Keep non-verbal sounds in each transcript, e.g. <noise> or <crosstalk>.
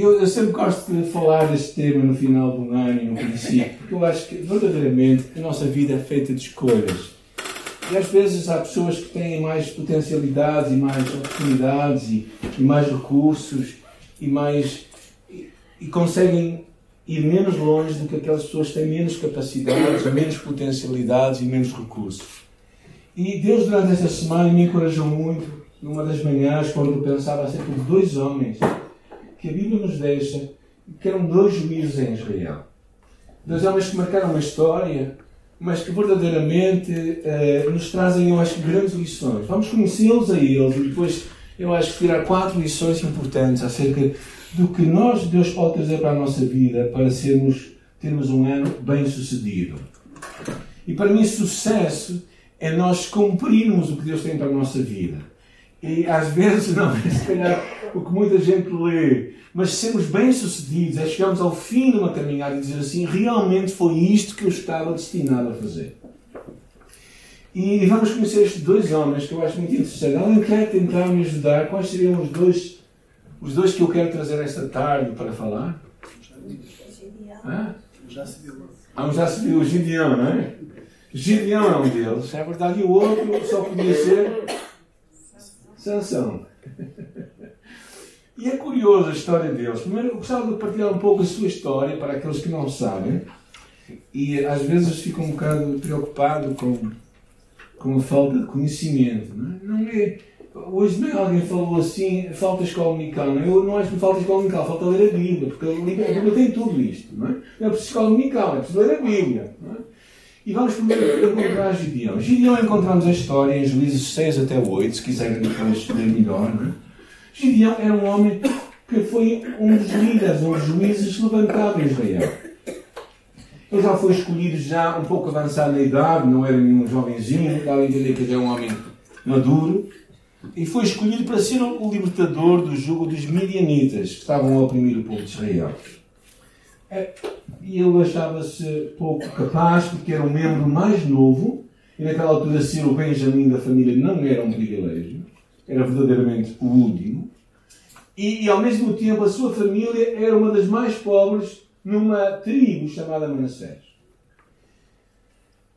Eu, eu, sempre gosto de falar deste tema no final do ano e no princípio, porque eu acho que verdadeiramente a nossa vida é feita de escolhas. E às vezes há pessoas que têm mais potencialidades e mais oportunidades e, e mais recursos e mais e, e, conseguem ir menos longe do que aquelas pessoas que têm menos capacidades, menos potencialidades e menos recursos. E Deus durante esta semana me encorajou muito numa das manhãs quando eu pensava acerca de dois homens que a Bíblia nos deixa que eram dois juízes em Israel. Dois homens que marcaram uma história mas que verdadeiramente uh, nos trazem, eu acho, grandes lições. Vamos conhecê-los a eles e depois, eu acho, tirar quatro lições importantes acerca do que nós, Deus, pode trazer para a nossa vida para sermos, termos um ano bem sucedido. E para mim, sucesso é nós cumprirmos o que Deus tem para a nossa vida. E às vezes, <laughs> não é se calhar o que muita gente lê mas sermos bem-sucedidos é chegarmos ao fim de uma caminhada e dizer assim: realmente foi isto que eu estava destinado a fazer. E vamos conhecer estes dois homens que eu acho muito interessante. Alguém quer tentar me ajudar? Quais seriam os dois, os dois que eu quero trazer esta tarde para falar? Ah? Ah, já se viu, o Gideão, não é? Gideão é um deles, é verdade, e o outro só podia ser Sansão. E é curioso a história deles. Primeiro, eu gostava de partilhar um pouco a sua história para aqueles que não sabem. E às vezes fico um bocado preocupado com, com a falta de conhecimento. Não é? Não é hoje nem alguém falou assim, falta escola dominical. Eu não acho que falta escola dominical, falta ler a Bíblia, porque a Bíblia tem tudo isto. Não é, não é preciso escola dominical, é preciso ler a Bíblia. Não é? E vamos primeiro encontrar Gideão. Gideão encontramos a história em Juízes 6 até 8, se quiserem depois ler melhor. Não é? Gideão era um homem que foi um dos líderes, um dos juízes levantado em Israel. Ele já foi escolhido já um pouco avançado na idade, não era nenhum jovenzinho, dá a entender que ele é um homem maduro, e foi escolhido para ser o libertador do jugo dos midianitas, que estavam a oprimir o povo de Israel. É, e ele achava-se pouco capaz, porque era um membro mais novo, e naquela altura ser o Benjamim da família não era um privilégio era verdadeiramente o último, e, e, ao mesmo tempo a sua família era uma das mais pobres numa tribo chamada Manassés.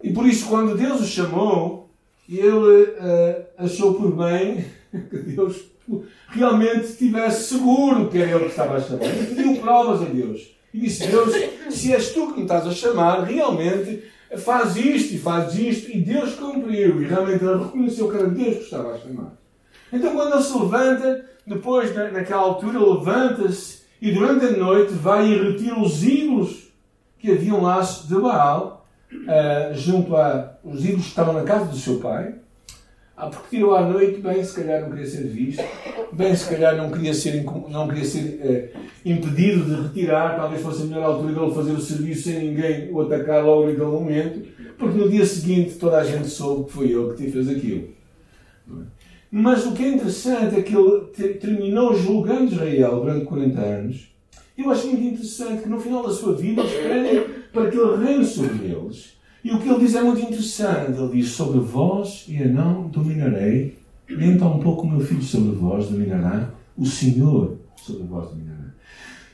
E por isso, quando Deus o chamou, ele uh, achou por bem <laughs> que Deus realmente estivesse seguro que era ele que estava a chamar. Ele pediu provas a Deus. E disse: Deus, se és tu que me estás a chamar, realmente faz isto e faz isto. E Deus cumpriu. E realmente ele reconheceu que era Deus que estava a chamar. Então, quando ele se levanta, depois, naquela altura, levanta-se e durante a noite vai e retira os ídolos que haviam lá de Baal, uh, junto a. os ídolos que estavam na casa do seu pai. Ah, porque tirou à noite, bem, se calhar não queria ser visto, bem, se calhar não queria ser, não queria ser uh, impedido de retirar, talvez fosse a melhor altura dele fazer o serviço sem ninguém o atacar logo naquele momento, porque no dia seguinte toda a gente soube que foi ele que fez aquilo. Mas o que é interessante é que ele terminou julgando Israel durante 40 anos. Eu acho muito interessante que no final da sua vida eles para que ele reine sobre eles. E o que ele diz é muito interessante. Ele diz: Sobre vós e a não dominarei, nem tão pouco o meu filho sobre vós dominará, o Senhor sobre vós dominará.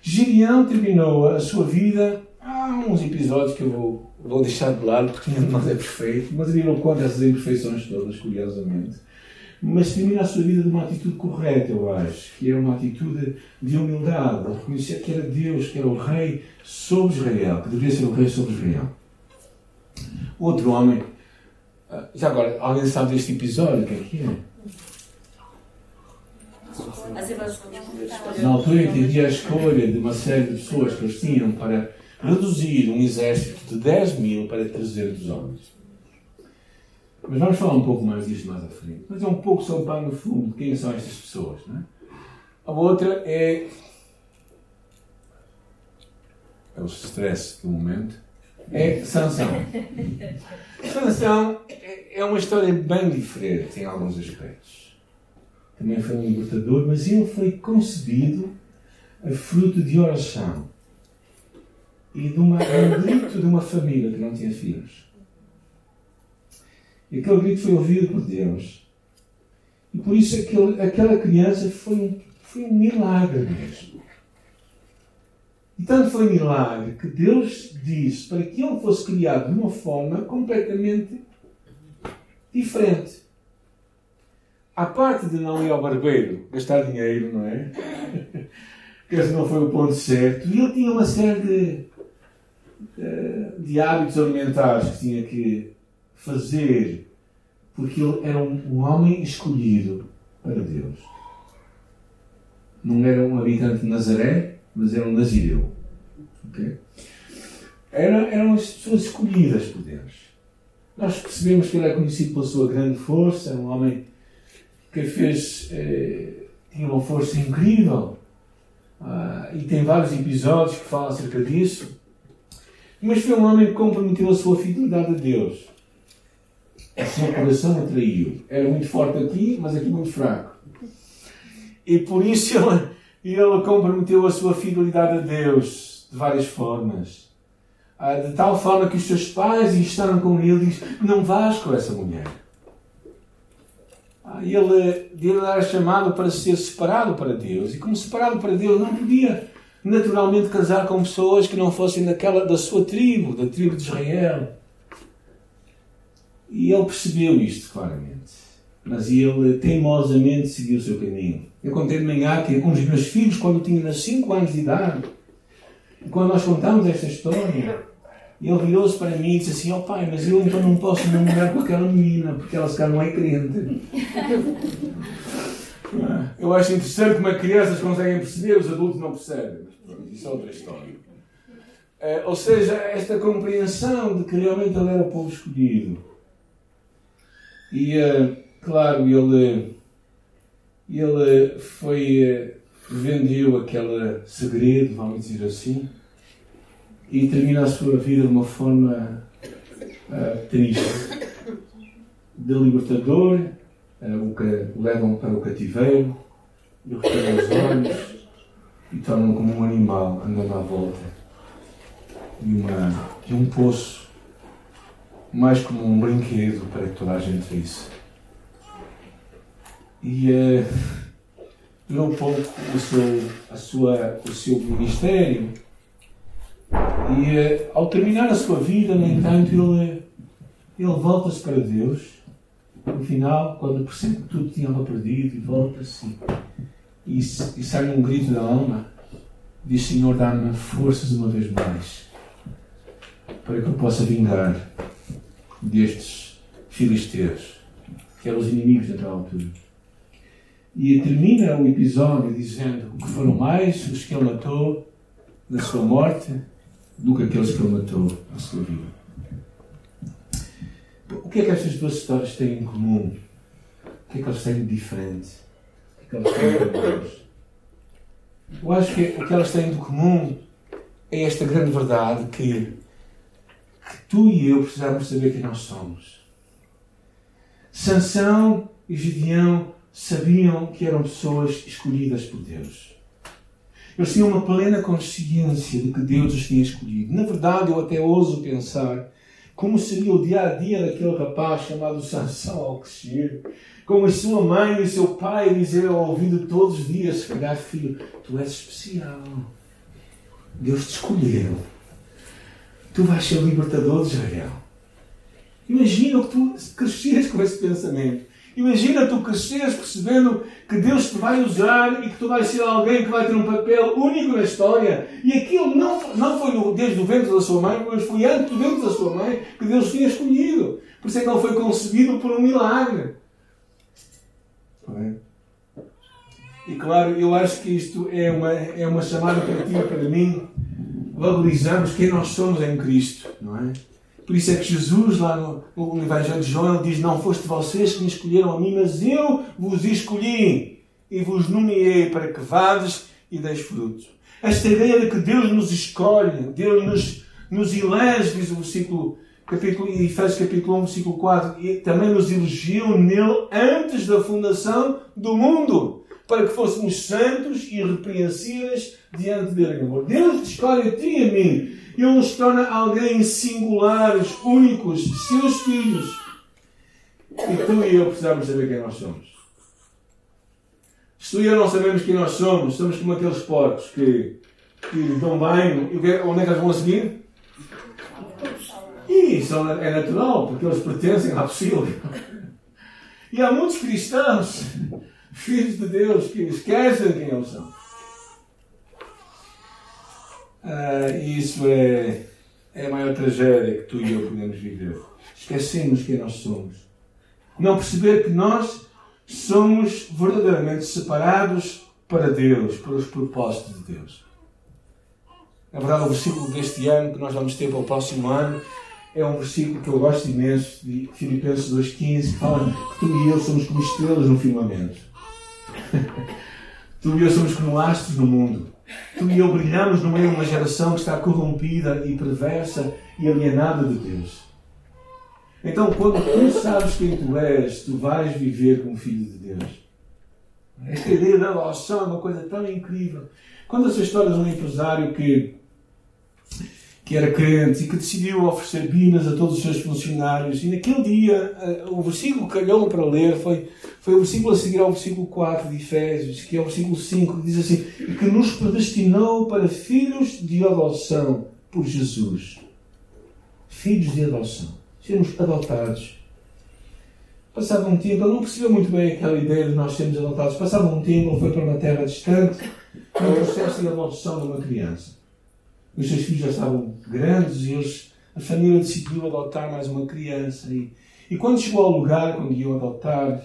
Gideão terminou a sua vida. Há uns episódios que eu vou, vou deixar de lado porque nenhum de é perfeito, mas ele não conta essas imperfeições todas, curiosamente mas termina a sua vida de uma atitude correta, eu acho, que era uma atitude de humildade, de reconhecer que era Deus, que era o rei sobre Israel, que deveria ser o rei sobre Israel. Outro homem, ah, já agora, alguém sabe deste episódio? O que é que é? Na altura em que havia a escolha de uma série de pessoas que eles tinham para reduzir um exército de 10 mil para 300 homens. Mas vamos falar um pouco mais disto mais à frente. Mas é um pouco só para no fundo quem são estas pessoas. Não é? A outra é. É o stress do momento. É Sansão. Sansão é uma história bem diferente em alguns aspectos. Também foi um libertador, mas ele foi concebido a fruto de oração e de, uma, um grito de uma família que não tinha filhos. E aquele grito foi ouvido por Deus. E por isso aquele, aquela criança foi foi um milagre mesmo. E tanto foi milagre que Deus disse para que ele fosse criado de uma forma completamente diferente. A parte de não ir ao barbeiro, gastar dinheiro, não é? <laughs> esse não foi o ponto certo. E ele tinha uma série de, eh, de hábitos alimentares que tinha que fazer, porque ele era um, um homem escolhido para Deus. Não era um habitante de Nazaré, mas era um nazireu. Okay? Era, eram as pessoas escolhidas por Deus. Nós percebemos que ele é conhecido pela sua grande força, um homem que fez, eh, tinha uma força incrível. Ah, e tem vários episódios que falam acerca disso. Mas foi um homem que comprometeu a sua fidelidade a Deus. O seu coração o traiu. Era muito forte aqui, mas aqui muito fraco. E por isso ele, ele comprometeu a sua fidelidade a Deus de várias formas. Ah, de tal forma que os seus pais estavam com ele e diz: Não vás com essa mulher. Ah, ele, ele era chamado para ser separado para Deus. E como separado para Deus, não podia naturalmente casar com pessoas que não fossem daquela, da sua tribo, da tribo de Israel. E ele percebeu isto claramente. Mas ele teimosamente seguiu o seu caminho. Eu contei de manhã que com os meus filhos, quando tinham 5 anos de idade, quando nós contamos esta história, ele virou-se para mim e disse assim: Ó oh, pai, mas eu então não posso namorar com aquela menina, porque ela se calhar não é crente. <laughs> Eu acho interessante como as crianças conseguem perceber, os adultos não percebem. Mas pronto, isso é outra história. É, ou seja, esta compreensão de que realmente ele era o povo escolhido. E, é, claro, ele, ele foi, vendeu aquele segredo, vamos dizer assim, e termina a sua vida de uma forma uh, triste. De libertador, uh, o que levam para o cativeiro, e retiram os olhos e tornam como um animal andando à volta de, uma, de um poço, mais como um brinquedo para que toda a gente visse. E uh, durou pouco o seu, a sua, o seu ministério e eh, ao terminar a sua vida, no entanto, ele, ele volta-se para Deus. No final, quando percebe que tudo tinha perdido, e volta-se e, e sai um grito da alma: Diz Senhor, dá-me forças uma vez mais para que eu possa vingar destes filisteus, que eram os inimigos naquela altura. E termina o episódio dizendo que foram mais os que ele matou na sua morte do que aqueles que ele matou na sua vida. O que é que estas duas histórias têm em comum? O que é que elas têm de diferente? O que é que elas têm de comum? Eu acho que o que elas têm de comum é esta grande verdade que, que tu e eu precisamos saber quem nós somos. Sansão e Gideão sabiam que eram pessoas escolhidas por Deus. Eles tinham uma plena consciência de que Deus os tinha escolhido. Na verdade, eu até ouso pensar como seria o dia a dia daquele rapaz chamado Sansão ao crescer, com a sua mãe e o seu pai dizer ao ouvido todos os dias: se calhar, filho, tu és especial. Deus te escolheu. Tu vais ser o libertador de Israel. Imagina que tu crescias com esse pensamento. Imagina tu cresceres percebendo que Deus te vai usar e que tu vais ser alguém que vai ter um papel único na história. E aquilo não, não foi desde o ventre da sua mãe, mas foi antes do ventre da sua mãe que Deus tinha escolhido. Por isso é que ele foi concebido por um milagre. E claro, eu acho que isto é uma, é uma chamada para ti para mim. Valorizamos quem nós somos em Cristo, não é? Por isso é que Jesus, lá no, no Evangelho de João, diz: Não foste vocês que me escolheram a mim, mas eu vos escolhi e vos nomeei para que vades e deis fruto. Esta ideia de que Deus nos escolhe, Deus nos, nos elege, diz o versículo, capítulo, Efésios capítulo 1, versículo 4, e também nos elegeu nele antes da fundação do mundo, para que fôssemos santos e irrepreensíveis diante dele. Deus escolhe a ti e a mim ele nos torna alguém singulares, únicos, seus filhos. E tu e eu precisamos saber quem nós somos. Se tu e eu não sabemos quem nós somos, somos como aqueles porcos que que dão bem. E é, onde é que eles vão a seguir? E isso é natural, porque eles pertencem à possível. E há muitos cristãos, filhos de Deus, que esquecem quem eles são. Ah, isso é, é a maior tragédia que tu e eu podemos viver. Esquecemos quem nós somos. Não perceber que nós somos verdadeiramente separados para Deus, para os propósitos de Deus. Na verdade, o versículo deste ano que nós vamos ter para o próximo ano é um versículo que eu gosto imenso, de Filipenses 2,15, que fala que tu e eu somos como estrelas no firmamento. Tu e eu somos como astros no mundo. Tu e eu brilhamos no meio de uma geração que está corrompida e perversa e alienada de Deus. Então, quando tu sabes quem tu és, tu vais viver como filho de Deus. Esta ideia da adoção é uma coisa tão incrível. Quando essa história de um empresário que, que era crente e que decidiu oferecer binas a todos os seus funcionários, e naquele dia eh, o versículo que calhou para ler foi, foi o versículo a seguir ao versículo 4 de Efésios, que é o versículo 5, que diz assim: que nos predestinou para filhos de adoção por Jesus. Filhos de adoção sermos adotados. Passava um tempo, ele não percebeu muito bem aquela ideia de nós sermos adotados. Passava um tempo, ele foi para uma terra distante, no processo de adoção de uma criança. Os seus filhos já estavam grandes e eles, a família decidiu adotar mais uma criança. E, e quando chegou ao lugar quando iam adotar,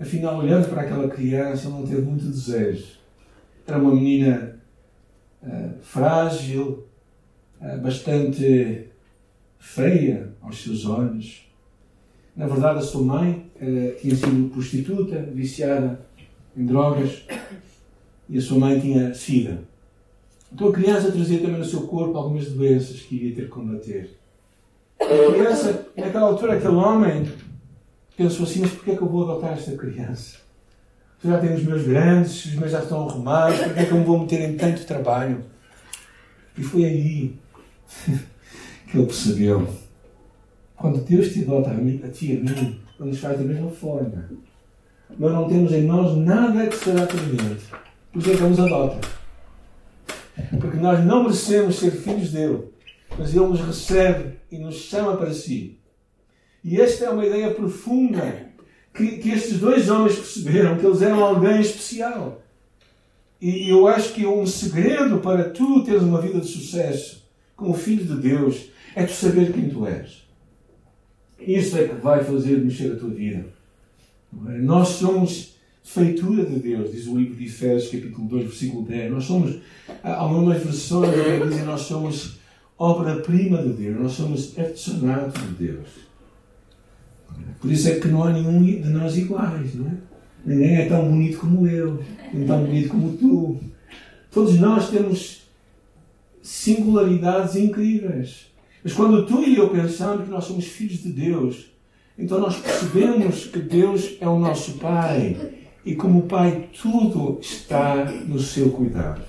afinal, olhando para aquela criança, não teve muito desejo. Era uma menina uh, frágil, uh, bastante feia aos seus olhos. Na verdade, a sua mãe eh, tinha sido prostituta, viciada em drogas, e a sua mãe tinha sida. Então a criança trazia também no seu corpo algumas doenças que iria ter que combater. A criança, naquela altura, aquele homem pensou assim: mas porquê é que eu vou adotar esta criança? Eu já tenho os meus grandes, os meus já estão arrumados, porquê é que eu me vou meter em tanto trabalho? E foi aí <laughs> que ele percebeu. Quando Deus te adota a, mim, a ti e a mim, Ele nos faz da mesma forma. Nós não temos em nós nada que será atraente. Por isso é que Ele nos adota. Porque nós não merecemos ser filhos dele. Mas Ele nos recebe e nos chama para si. E esta é uma ideia profunda que, que estes dois homens perceberam, que eles eram alguém especial. E eu acho que um segredo para tu teres uma vida de sucesso como filho de Deus é tu saber quem tu és. Isso é que vai fazer mexer a tua vida. É? Nós somos feitura de Deus, diz o livro de Efésios, capítulo 2, versículo 10. Nós somos, algumas versões dizem nós somos obra-prima de Deus, nós somos artesanato de Deus. Por isso é que não há nenhum de nós iguais, não é? Ninguém é tão bonito como eu, nem tão bonito como tu. Todos nós temos singularidades incríveis. Mas quando tu e eu pensamos que nós somos filhos de Deus, então nós percebemos que Deus é o nosso Pai e como Pai tudo está no seu cuidado.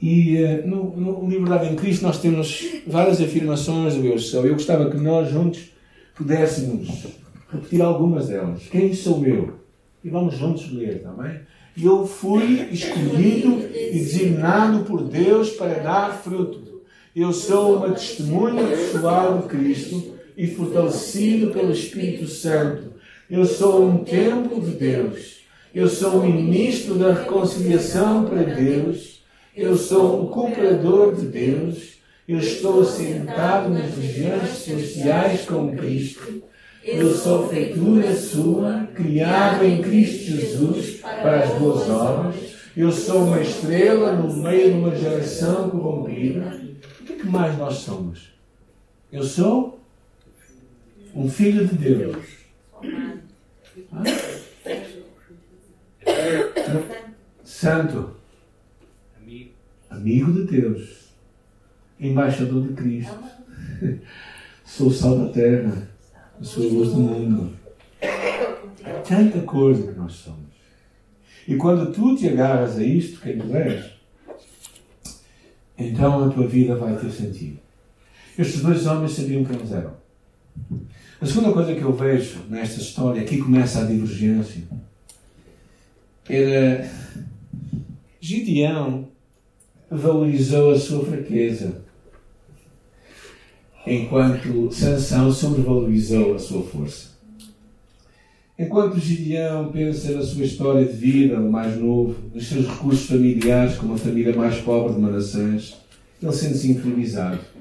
E uh, no, no Liberdade em Cristo nós temos várias afirmações do Eu Sou. Eu gostava que nós juntos pudéssemos repetir algumas delas. Quem sou eu? E vamos juntos ler, também. Tá eu fui escolhido e designado por Deus para dar fruto eu sou uma testemunha pessoal de Cristo e fortalecido pelo Espírito Santo. Eu sou um templo de Deus. Eu sou um ministro da reconciliação para Deus. Eu sou um cumpridor de Deus. Eu estou assentado nas regiões celestiais com Cristo. Eu sou feitura sua, criado em Cristo Jesus para as boas obras. Eu sou uma estrela no meio de uma geração corrompida que mais nós somos? Eu sou um filho de Deus. Santo. Amigo de Deus. Embaixador de Cristo. Sou sal da terra. Sou luz do mundo. Tanta coisa que nós somos. E quando tu te agarras a isto, quem tu és, então a tua vida vai ter sentido. Estes dois homens sabiam quem eles eram. A segunda coisa que eu vejo nesta história, aqui começa a divergência, era Gideão valorizou a sua fraqueza, enquanto Sansão sobrevalorizou a sua força. Enquanto Gideão pensa na sua história de vida, o mais novo, nos seus recursos familiares, como a família mais pobre de Manassés, ele sente-se inferiorizado.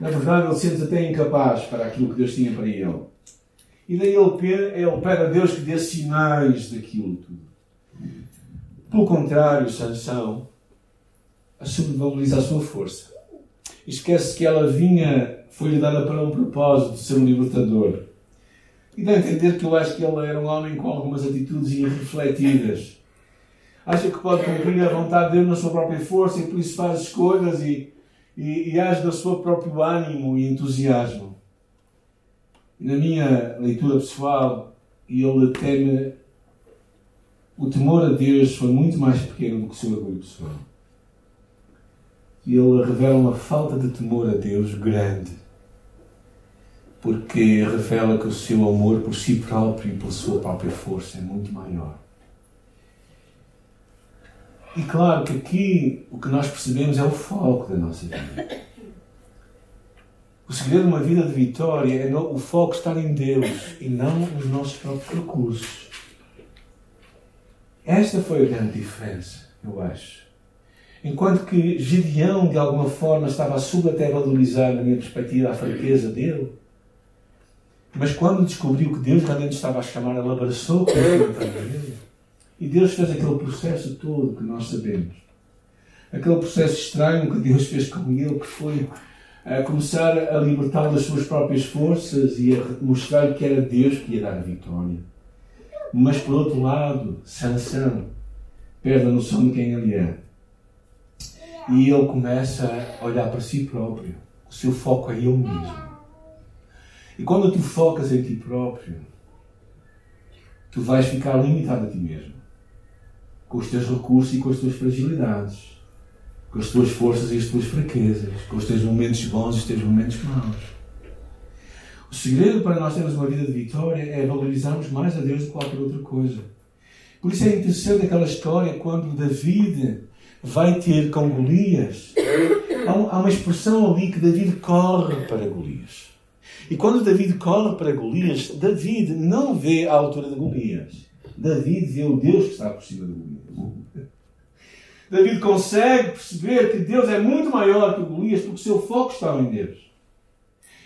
Na verdade, ele sente-se até incapaz para aquilo que Deus tinha para ele. E daí ele, ele pede a Deus que dê sinais daquilo tudo. Pelo contrário, Sansão sobrevaloriza a sua força. Esquece que ela vinha, foi-lhe dada para um propósito de ser um libertador e dá a entender que eu acho que ele era um homem com algumas atitudes irrefletidas. Acha que pode cumprir a vontade de Deus na sua própria força e por isso faz escolhas e, e, e age do seu próprio ânimo e entusiasmo. Na minha leitura pessoal, ele teme o temor a Deus foi muito mais pequeno do que o seu orgulho pessoal. E ele revela uma falta de temor a Deus grande porque revela que o seu amor por si próprio e pela sua própria força é muito maior. E claro que aqui o que nós percebemos é o foco da nossa vida. O segredo de uma vida de vitória é o foco estar em Deus e não nos nossos próprios recursos. Esta foi a grande diferença, eu acho. Enquanto que Gideão, de alguma forma, estava a subvalorizar, na minha perspectiva, a fraqueza dele, mas quando descobriu que Deus realmente estava a chamar, ele abraçou com ele. E Deus fez aquele processo todo que nós sabemos. Aquele processo estranho que Deus fez com ele, que foi a eh, começar a libertá-lo das suas próprias forças e a mostrar que era Deus que ia dar a vitória. Mas por outro lado, Sansão perde a noção de quem ele é. E ele começa a olhar para si próprio. O seu foco é ele mesmo. E quando tu focas em ti próprio, tu vais ficar limitado a ti mesmo, com os teus recursos e com as tuas fragilidades, com as tuas forças e as tuas fraquezas, com os teus momentos bons e os teus momentos maus. O segredo para nós termos uma vida de vitória é valorizarmos mais a Deus do que qualquer outra coisa. Por isso é interessante aquela história quando David vai ter com Golias. Há uma expressão ali que David corre para Golias. E quando David corre para Golias, David não vê a altura de Golias. David vê o Deus que está por cima de Golias. David consegue perceber que Deus é muito maior que Golias porque o seu foco estava em Deus.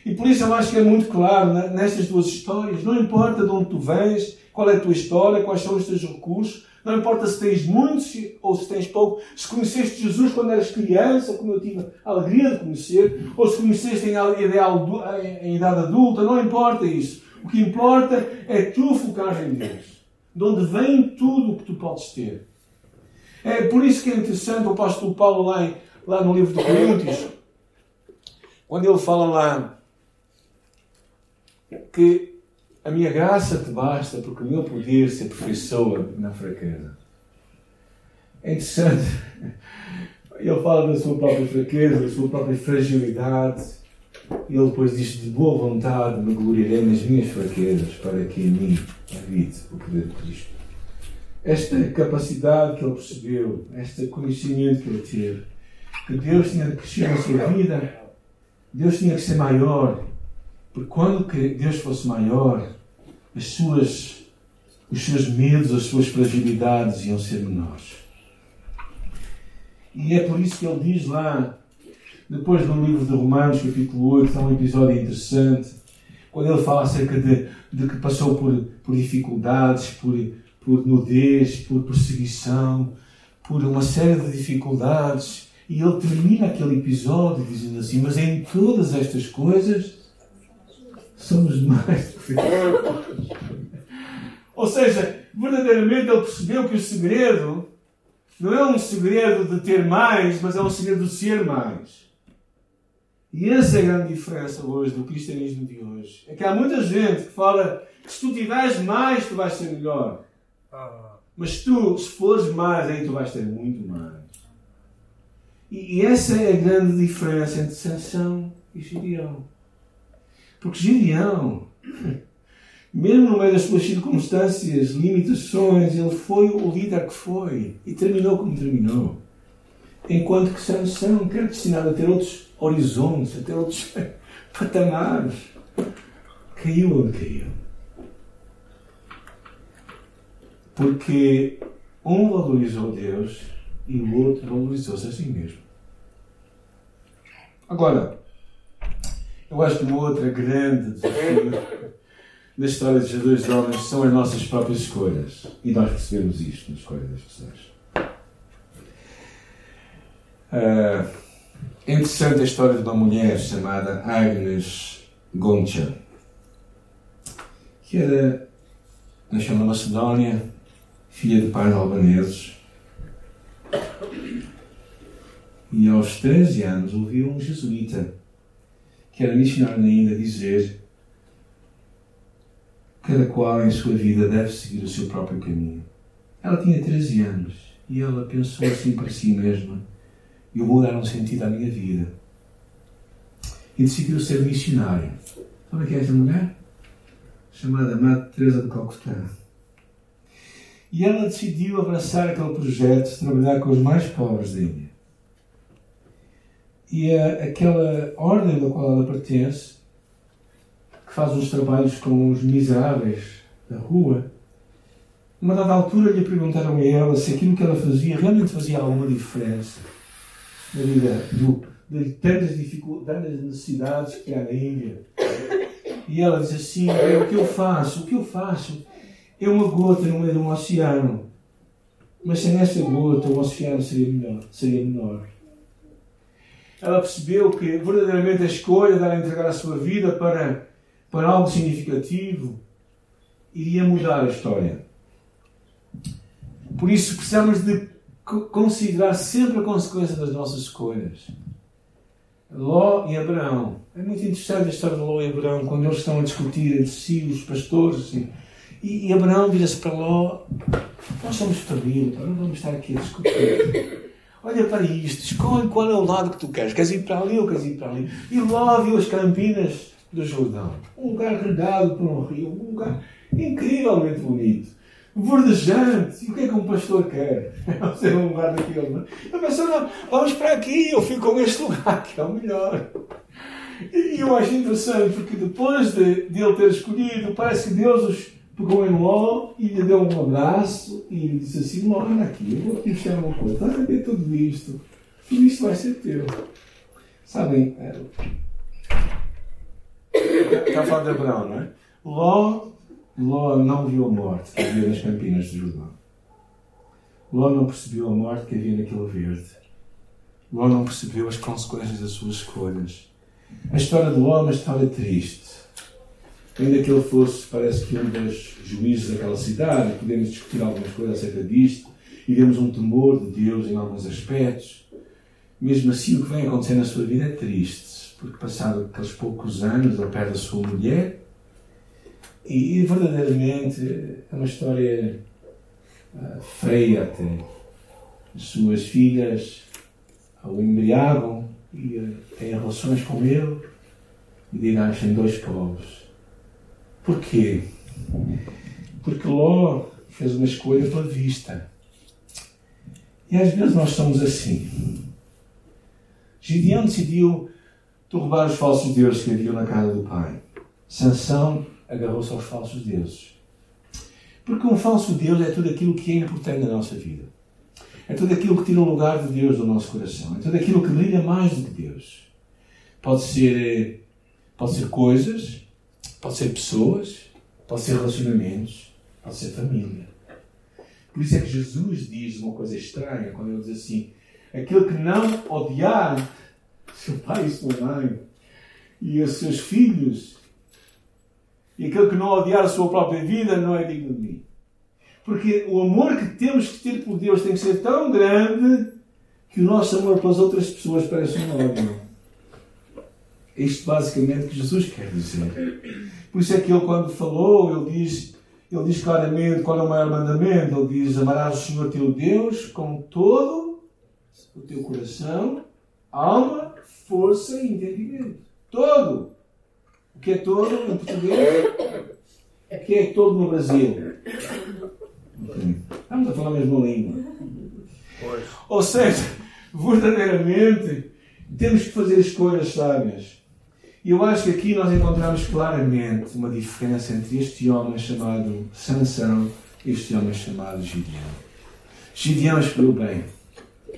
E por isso eu acho que é muito claro nestas duas histórias. Não importa de onde tu vens, qual é a tua história, quais são os teus recursos, não importa se tens muitos ou se tens pouco. Se conheceste Jesus quando eras criança, como eu tive a alegria de conhecer, ou se conheceste em, em idade adulta, não importa isso. O que importa é tu focar em Deus. De onde vem tudo o que tu podes ter. É por isso que é interessante o apóstolo Paulo lá, em, lá no livro de Coríntios, quando ele fala lá que a minha graça te basta porque o meu poder se aperfeiçoa na fraqueza. É interessante. Ele fala da sua própria fraqueza, da sua própria fragilidade. Ele depois diz: De boa vontade me gloriarei nas minhas fraquezas, para que em mim habite o poder de Cristo. Esta capacidade que ele percebeu, este conhecimento que ele teve, que Deus tinha de crescer na sua vida, Deus tinha que ser maior. Porque quando Deus fosse maior, as suas, os seus medos, as suas fragilidades iam ser menores. E é por isso que ele diz lá, depois no livro de Romanos, capítulo 8, há um episódio interessante, quando ele fala acerca de, de que passou por, por dificuldades, por, por nudez, por perseguição, por uma série de dificuldades. E ele termina aquele episódio dizendo assim: Mas em todas estas coisas somos mais do que <laughs> Ou seja, verdadeiramente ele percebeu que o segredo não é um segredo de ter mais, mas é um segredo de ser mais. E essa é a grande diferença hoje do cristianismo de hoje. É que há muita gente que fala que se tu tiveres mais, tu vais ser melhor. Mas tu, se fores mais, aí tu vais ter muito mais. E, e essa é a grande diferença entre Sansão e Gideão. Porque Gideão <clears throat> Mesmo no meio das suas circunstâncias, limitações, ele foi o líder que foi e terminou como terminou. Enquanto que Sansão, que era destinado a ter outros horizontes, a ter outros <laughs> patamares, caiu onde caiu. Porque um valorizou Deus e o outro valorizou-se a si mesmo. Agora, eu acho que uma outra grande desafio <laughs> na história destes dois homens são as nossas próprias escolhas. E nós percebemos isto na escolha das pessoas. Uh, é interessante a história de uma mulher chamada Agnes Goncha, que era, nasceu na Macedónia, filha de pais albaneses, e aos 13 anos ouviu um jesuíta, que era missionário na Índia, dizer cada qual em sua vida deve seguir o seu próprio caminho. Ela tinha 13 anos e ela pensou assim para si mesma: eu vou dar um sentido à minha vida. E decidiu ser missionária. Sabe quem é esta mulher? Chamada Madre Teresa de Calcutá. E ela decidiu abraçar aquele projeto de trabalhar com os mais pobres da Índia. E a, aquela ordem da qual ela pertence, que faz uns trabalhos com os miseráveis da rua, numa dada altura lhe perguntaram a ela se aquilo que ela fazia realmente fazia alguma diferença na vida do, de tantas dificuldades, necessidades que há na Índia. E ela diz assim: o que eu faço? O que eu faço é uma gota no meio de um oceano. Mas sem essa gota, o oceano seria menor. Seria menor. Ela percebeu que verdadeiramente a escolha de ela entregar a sua vida para, para algo significativo iria mudar a história. Por isso precisamos de considerar sempre a consequência das nossas escolhas. Ló e Abraão. É muito interessante a história de Ló e Abraão, quando eles estão a discutir entre si, os pastores, assim, e, e Abraão vira-se para Ló: Nós somos família, não vamos estar aqui a discutir. Olha para isto, escolhe qual é o lado que tu queres. Queres ir para ali ou queres ir para ali? E Ló viu as campinas do Jordão. Um lugar regado por um rio, um lugar incrivelmente bonito, verdejante. E o que é que um pastor quer? <laughs> É ser um lugar daquele. Não? A pessoa não, vamos para aqui, eu fico com este lugar, que é o melhor. E eu acho interessante, porque depois de, de ele ter escolhido, parece que Deus os pegou em Ló e lhe deu um abraço e lhe disse assim: Ló, olha aqui, eu vou aqui buscar uma coisa, estás a ver tudo isto, tudo isto vai ser teu. Sabem, é, está a falar de Abraão, não é? Ló, Ló não viu a morte que havia nas campinas de Jordão. Ló não percebeu a morte que havia naquele verde. Ló não percebeu as consequências das suas escolhas. A história de Ló é uma história triste ainda que ele fosse, parece que um dos juízes daquela cidade, podemos discutir algumas coisas acerca disto, e vemos um temor de Deus em alguns aspectos. Mesmo assim, o que vem acontecer na sua vida é triste, porque passado aqueles poucos anos, ele perde a sua mulher, e, verdadeiramente é uma história uh, feia até. As suas filhas o embriagam e uh, têm relações com ele, e nascem dois povos Porquê? Porque Ló fez uma escolha pela vista. E às vezes nós somos assim. Gideão decidiu derrubar os falsos deuses que haviam na casa do pai. Sansão agarrou-se aos falsos deuses. Porque um falso Deus é tudo aquilo que é importante na nossa vida. É tudo aquilo que tira o lugar de Deus do nosso coração. É tudo aquilo que brilha mais do que Deus. Pode ser, pode ser coisas, Pode ser pessoas, pode ser relacionamentos, pode ser família. Por isso é que Jesus diz uma coisa estranha quando ele diz assim: aquele que não odiar seu pai e sua mãe e os seus filhos, e aquele que não odiar a sua própria vida não é digno de mim. Porque o amor que temos que ter por Deus tem que ser tão grande que o nosso amor pelas outras pessoas parece um ódio. É isto basicamente que Jesus quer dizer. Por isso é que ele, quando falou, ele diz, ele diz claramente qual é o maior mandamento. Ele diz: Amarás o Senhor teu Deus com todo o teu coração, alma, força e entendimento. Todo. Que é todo em português? que é todo no Brasil. Estamos a falar a mesma língua. Ou seja, verdadeiramente temos que fazer escolhas sábias. E eu acho que aqui nós encontramos claramente uma diferença entre este homem chamado Sansão e este homem chamado Gideão. Gideão escolheu bem.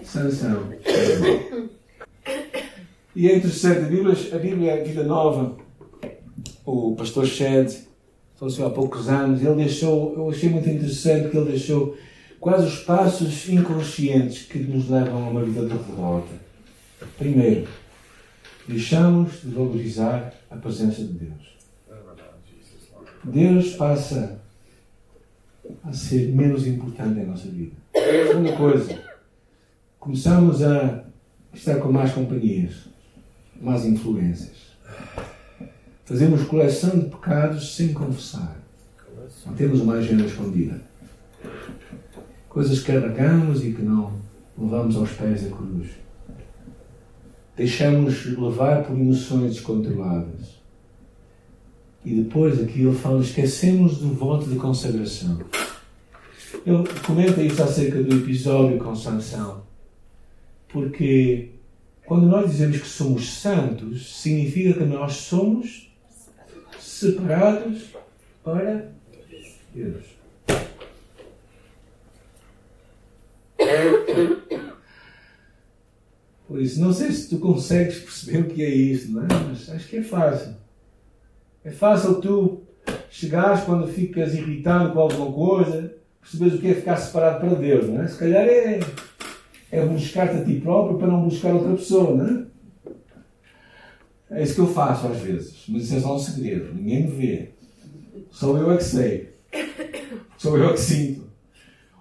Sansão. E é interessante, a Bíblia, a Bíblia é Vida Nova, o pastor Shed, faleceu há poucos anos, ele deixou, eu achei muito interessante que ele deixou quase os passos inconscientes que nos levam a uma vida de derrota. Primeiro, deixamos de valorizar a presença de Deus. Deus passa a ser menos importante em nossa vida. Segunda coisa, começamos a estar com mais companhias más influências. Fazemos coleção de pecados sem confessar. Não temos uma agenda escondida. Coisas que carregamos e que não levamos aos pés da cruz. Deixamos levar por emoções descontroladas. E depois aqui ele fala, esquecemos do voto de consagração. Ele comenta isso acerca do episódio com Sansão. Porque quando nós dizemos que somos santos, significa que nós somos separados para Deus. Por isso, não sei se tu consegues perceber o que é isso, não é? mas acho que é fácil. É fácil tu chegares quando ficas irritado com alguma coisa, perceberes o que é ficar separado para Deus, não é? Se calhar é é buscar-te a ti próprio para não buscar outra pessoa, não é? É isso que eu faço às vezes, mas isso é só um segredo, ninguém me vê. Só eu é que sei. Sou eu é que sinto.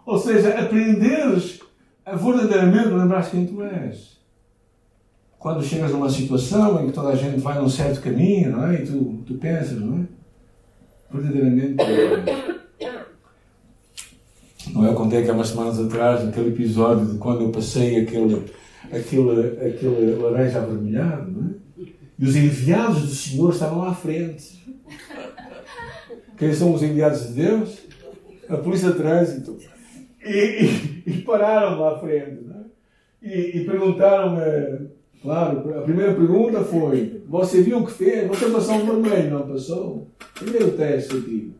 Ou seja, aprenderes a verdadeiramente lembrar quem tu és. Quando chegas a uma situação em que toda a gente vai num certo caminho, não é? E tu, tu pensas, não é? Verdadeiramente. Não é? Eu contei aqui há umas semanas atrás, aquele episódio de quando eu passei aquele, aquele, aquele laranja avermelhado, não é? E os enviados do Senhor estavam à frente. Quem são os enviados de Deus? A polícia de trânsito. E, e, e pararam lá à frente. Não é? E, e perguntaram-me, claro, a primeira pergunta foi: Você viu o que fez? Você passou um vermelho? Não passou? Primeiro teste aqui.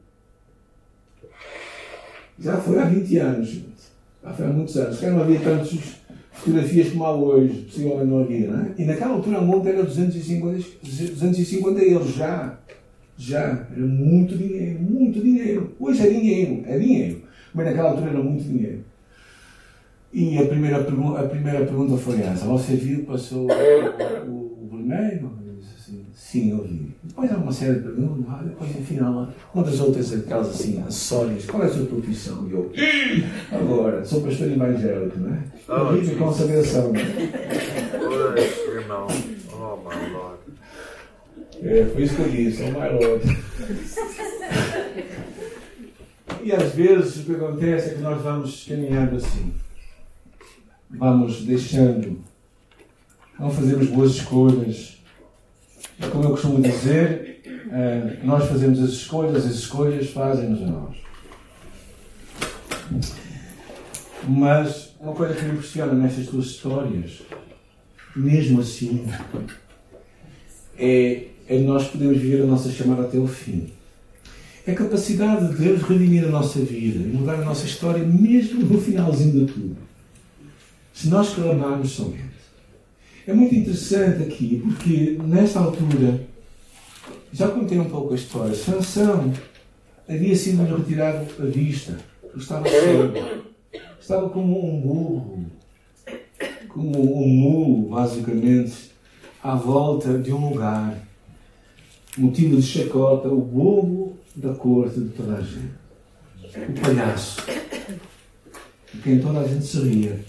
Já foi há 20 anos, gente. Já foi há muitos anos. Que não havia tantas fotografias como há hoje, possivelmente não havia, não é? E naquela altura o monte era 250, 250 euros, já. Já. Era muito dinheiro, muito dinheiro. Hoje é dinheiro, é dinheiro. Mas naquela altura era muito dinheiro. E a primeira, a primeira pergunta foi essa: Você viu, passou o, o, o vermelho? Sim, eu vi. Depois há uma série de perguntas, ah, depois afinal, uma das outras aquelas assim, acessórios, qual é a sua profissão? E eu, agora, sou pastor evangélico, não é? Oh, vivo consagração. Pois, irmão, oh my Lord. É, foi isso que eu disse, oh my Lord. E às vezes o que acontece é que nós vamos caminhando assim. Vamos deixando, não fazemos boas escolhas, como eu costumo dizer, eh, nós fazemos as escolhas, as escolhas fazem-nos a nós. Mas uma coisa que me impressiona nestas duas histórias, mesmo assim, é, é nós podemos viver a nossa chamada até o fim. É a capacidade de Deus redimir a nossa vida e mudar a nossa história, mesmo no finalzinho de tudo. Se nós clamarmos somente. É muito interessante aqui, porque nesta altura, já contei um pouco a história, Sansão havia sido retirado a vista, estava cego, estava como um burro, como um mulo, basicamente, à volta de um lugar, motivo de chacota, o bobo da corte de toda a gente, o palhaço, de quem toda a gente se ria.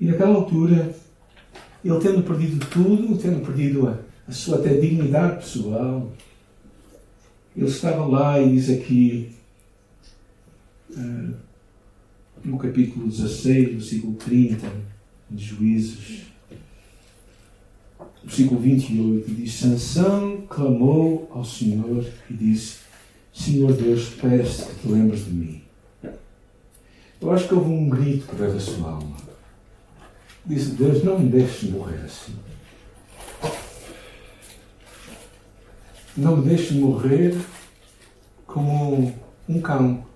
E naquela altura, ele tendo perdido tudo, tendo perdido a, a sua até dignidade pessoal, ele estava lá e diz aqui, uh, no capítulo 16, versículo 30 de Juízes, versículo 28, diz: Sansão clamou ao Senhor e disse: Senhor Deus, peço que te lembres de mim. Eu acho que houve um grito que veio da sua alma. Disse: Deus, não me deixes morrer assim. Não me deixes morrer como um cão.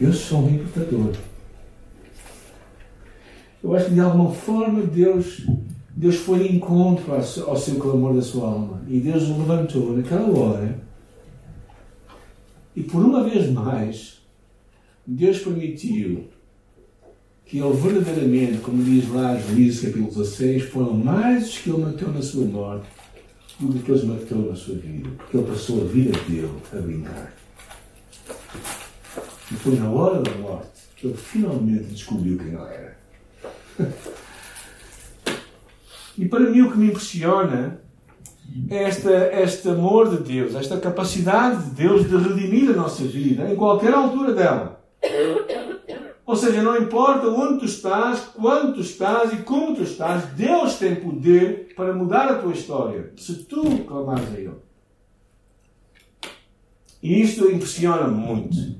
Eu sou um libertador. Eu acho que de alguma forma Deus, Deus foi de encontro ao seu clamor da sua alma. E Deus o levantou naquela hora. E por uma vez mais, Deus permitiu que ele verdadeiramente, como diz lá Juízes capítulo 16, foram mais os que ele matou na sua morte do que depois matou na sua vida. Porque ele passou a vida dele a brincar. E foi na hora da morte que ele finalmente descobriu quem ele era. E para mim o que me impressiona é esta, este amor de Deus, esta capacidade de Deus de redimir a nossa vida em qualquer altura dela. Ou seja, não importa onde tu estás, quando tu estás e como tu estás, Deus tem poder para mudar a tua história, se tu clamares a Ele. E isto impressiona-me muito.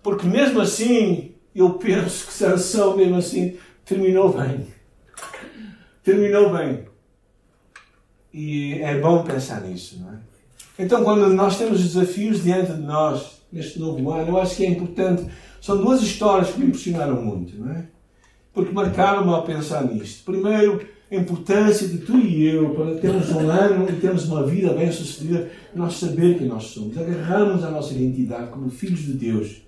Porque mesmo assim, eu penso que Sansão, mesmo assim, terminou bem. Terminou bem. E é bom pensar nisso, não é? Então, quando nós temos desafios diante de nós, neste novo ano, eu acho que é importante. São duas histórias que me impressionaram muito, não é? Porque marcaram-me ao pensar nisto. Primeiro, a importância de tu e eu, para termos um ano e termos uma vida bem sucedida, nós saber quem nós somos, agarrarmos a nossa identidade como filhos de Deus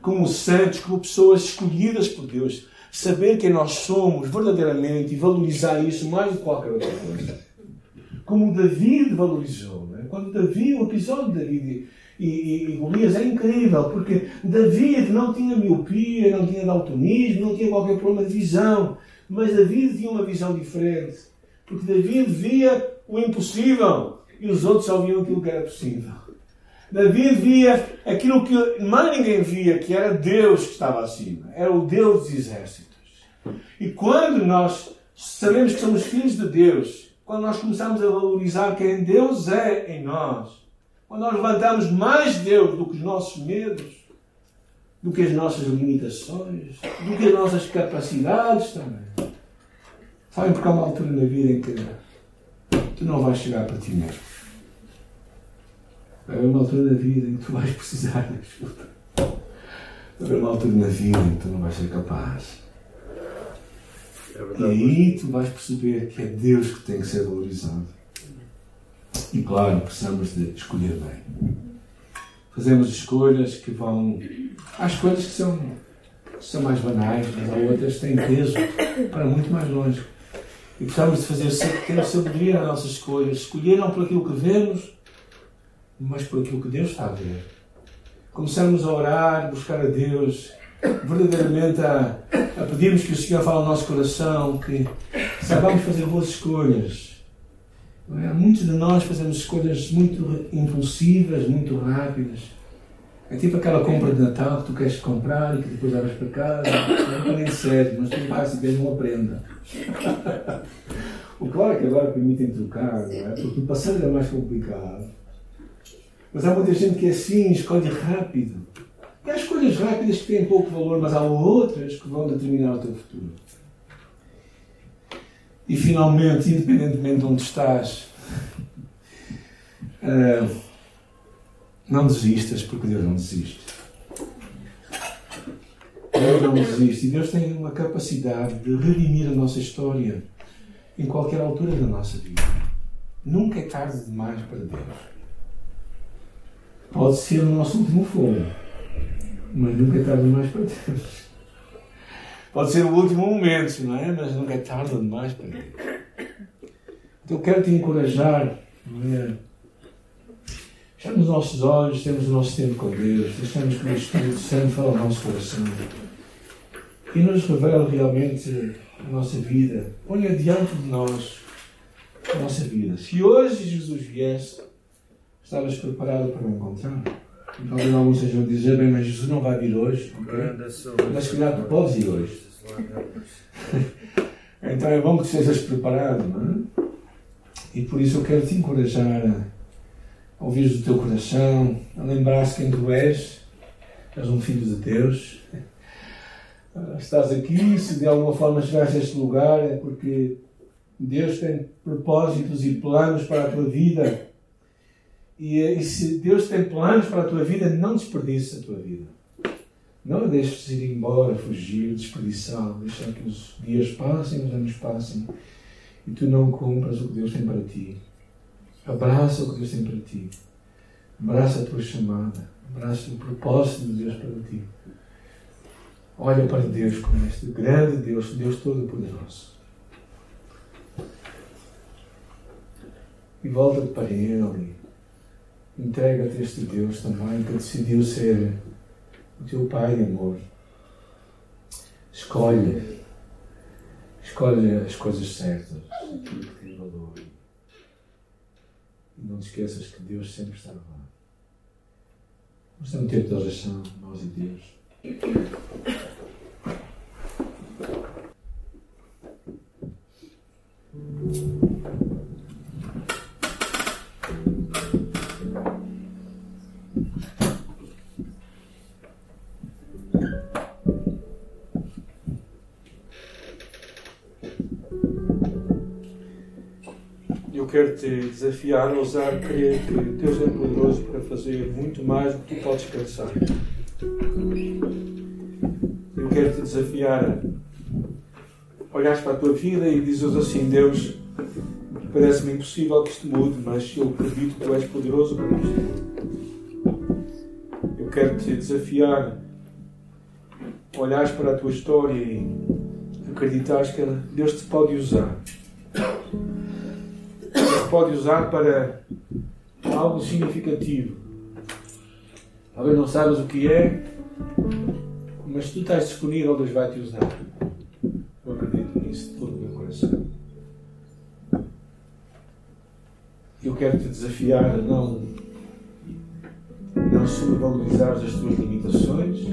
como santos, como pessoas escolhidas por Deus, saber quem nós somos verdadeiramente e valorizar isso mais do que qualquer outra coisa. Como David valorizou. Quando David, o episódio de David e, e, e Golias é incrível, porque David não tinha miopia, não tinha daltonismo, não tinha qualquer problema de visão, mas David tinha uma visão diferente. Porque David via o impossível e os outros só viam aquilo que era possível. Davi via aquilo que mais ninguém via, que era Deus que estava acima. Era o Deus dos exércitos. E quando nós sabemos que somos filhos de Deus, quando nós começamos a valorizar quem Deus é em nós, quando nós levantamos mais Deus do que os nossos medos, do que as nossas limitações, do que as nossas capacidades também. Sabem porque há uma altura na vida em que tu não vais chegar para ti mesmo. Vai haver uma altura da vida em que tu vais precisar de ajuda. Vai haver uma altura na vida em que tu não vais ser capaz. É e aí tu vais perceber que é Deus que tem que ser valorizado. E claro, precisamos de escolher bem. Fazemos escolhas que vão. Há escolhas que são, que são mais banais, mas há outras que têm peso para muito mais longe. E precisamos de fazer, ter sabedoria nas nossas escolhas. Escolher não por aquilo que vemos, mas por aquilo que Deus está a ver. Começamos a orar, buscar a Deus, verdadeiramente a, a pedirmos que o Senhor fale ao nosso coração, que saibamos fazer boas escolhas. É? Muitos de nós fazemos escolhas muito impulsivas, muito rápidas. É tipo aquela compra de Natal que tu queres comprar e que depois levas para casa. Não é nem sério, mas tu vais e uma prenda. o claro é que agora permitem trocar, não é? Porque o passado era mais complicado. Mas há muita gente que é assim, escolhe rápido. Há escolhas rápidas que têm pouco valor, mas há outras que vão determinar o teu futuro. E finalmente, independentemente de onde estás, uh, não desistas, porque Deus não desiste. Deus não desiste. E Deus tem uma capacidade de redimir a nossa história em qualquer altura da nossa vida. Nunca é tarde demais para Deus. Pode ser o nosso último fogo, mas nunca é tarde demais para Deus. Pode ser o último momento, não é? Mas nunca é tarde demais para Deus. Então quero te encorajar, não é? Fechamos os nossos olhos, temos o nosso tempo com Deus, deixamos que o Espírito Santo fale ao nosso coração e nos revele realmente a nossa vida. Ponha diante de nós a nossa vida. Se hoje Jesus viesse, Estavas preparado para o encontrar? Talvez alguns sejam dizer, bem, mas Jesus não vai vir hoje. Okay? Mas se calhar tu podes ir hoje. <laughs> então é bom que estejas preparado, não é? E por isso eu quero te encorajar a, a ouvires o teu coração, a lembrar-se quem tu és. És um filho de Deus. Estás aqui, se de alguma forma chegaste a este lugar, é porque Deus tem propósitos e planos para a tua vida. E, e se Deus tem planos para a tua vida, não desperdice a tua vida. Não a deixes ir embora, fugir, desperdiçá-lo, deixar que os dias passem, os anos passem e tu não cumpras o que Deus tem para ti. Abraça o que Deus tem para ti. Abraça a tua chamada. Abraça o propósito de Deus para ti. Olha para Deus como este grande Deus, Deus Todo-Poderoso. E volta para Ele. Entrega-te este Deus também que decidiu ser o teu Pai de amor. Escolhe. Escolhe as coisas certas, aquilo que tem valor. E não te esqueças que Deus sempre está lá. Vamos ter um tempo de oração, nós e Deus. Quero te desafiar a ousar crer que Deus é poderoso para fazer muito mais do que tu podes pensar. Eu quero te desafiar a olhares para a tua vida e dizes assim: Deus, parece-me impossível que isto mude, mas eu acredito que tu és poderoso para isto. Eu quero te desafiar a olhares para a tua história e acreditares que Deus te pode usar pode usar para algo significativo. Talvez não sabes o que é, mas se tu estás disponível, Deus vai te usar. Eu acredito nisso de todo o meu coração. Eu quero te desafiar a não, não sobrevalorizar as tuas limitações,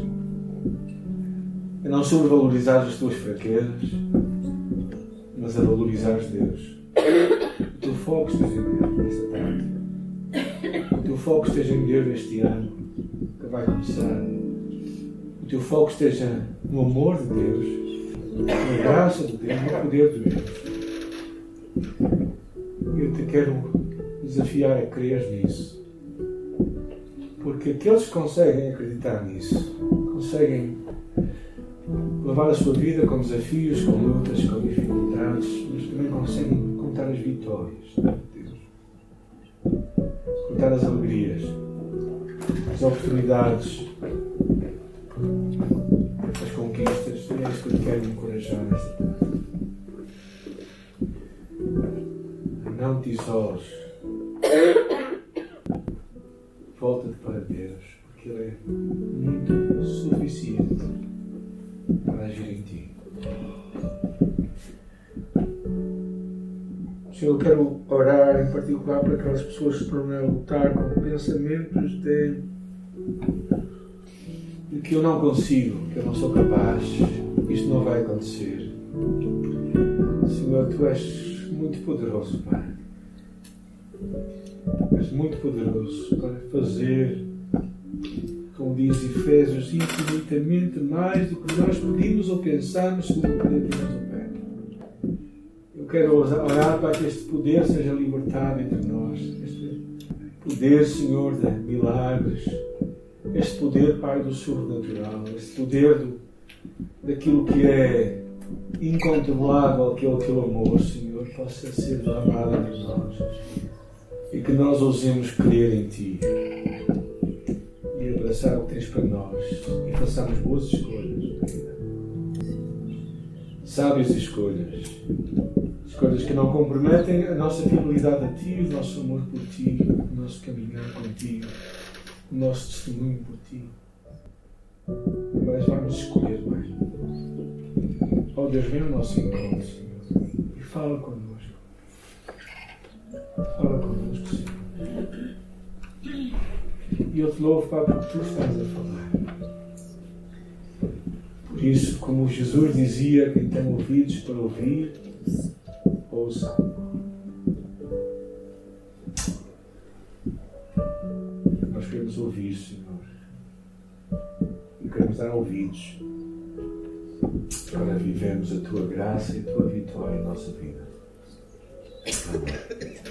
a não sobrevalorizar as tuas fraquezas, mas a valorizar Deus o teu foco esteja em Deus nesta tarde. O teu foco esteja em Deus neste ano que vai começar. O teu foco esteja no amor de Deus, na graça de Deus, no poder de Deus. Eu te quero desafiar a crer nisso. Porque aqueles que conseguem acreditar nisso, conseguem levar a sua vida com desafios, com lutas, com dificuldades, mas também conseguem contar as vitórias de Deus, contar as alegrias, as oportunidades, as conquistas. É isso que eu quero encorajar nesta tarde. Não te isoles. Volta-te eu quero orar em particular para aquelas pessoas que estão a lutar com pensamentos de, de que eu não consigo, que eu não sou capaz, isto não vai acontecer. Senhor, tu és muito poderoso, Pai. És muito poderoso para fazer, como diz Efésios, infinitamente mais do que nós pedimos ou pensamos, segundo o poder de quero orar para que este poder seja libertado entre nós. Este poder, Senhor, de milagres. Este poder, Pai, do sobrenatural. Este poder do, daquilo que é incontrolável, que é o teu amor, Senhor, possa ser derramado entre nós. E que nós ousemos crer em Ti. E abraçar o que tens para nós. E façamos boas escolhas. Sábias escolhas coisas que não comprometem a nossa fidelidade a Ti, o nosso amor por Ti, o nosso caminhar contigo, o nosso testemunho por Ti. Mas vamos escolher bem. Oh Deus, vem ao nosso encontro, Senhor, e fala connosco. Fala connosco, Senhor. E eu te louvo, Pai, porque Tu estás a falar. Por isso, como Jesus dizia, quem tem ouvidos para ouvir, ouça. Nós queremos ouvir, Senhor, e queremos dar ouvidos para vivemos a tua graça e a tua vitória em nossa vida. Amém.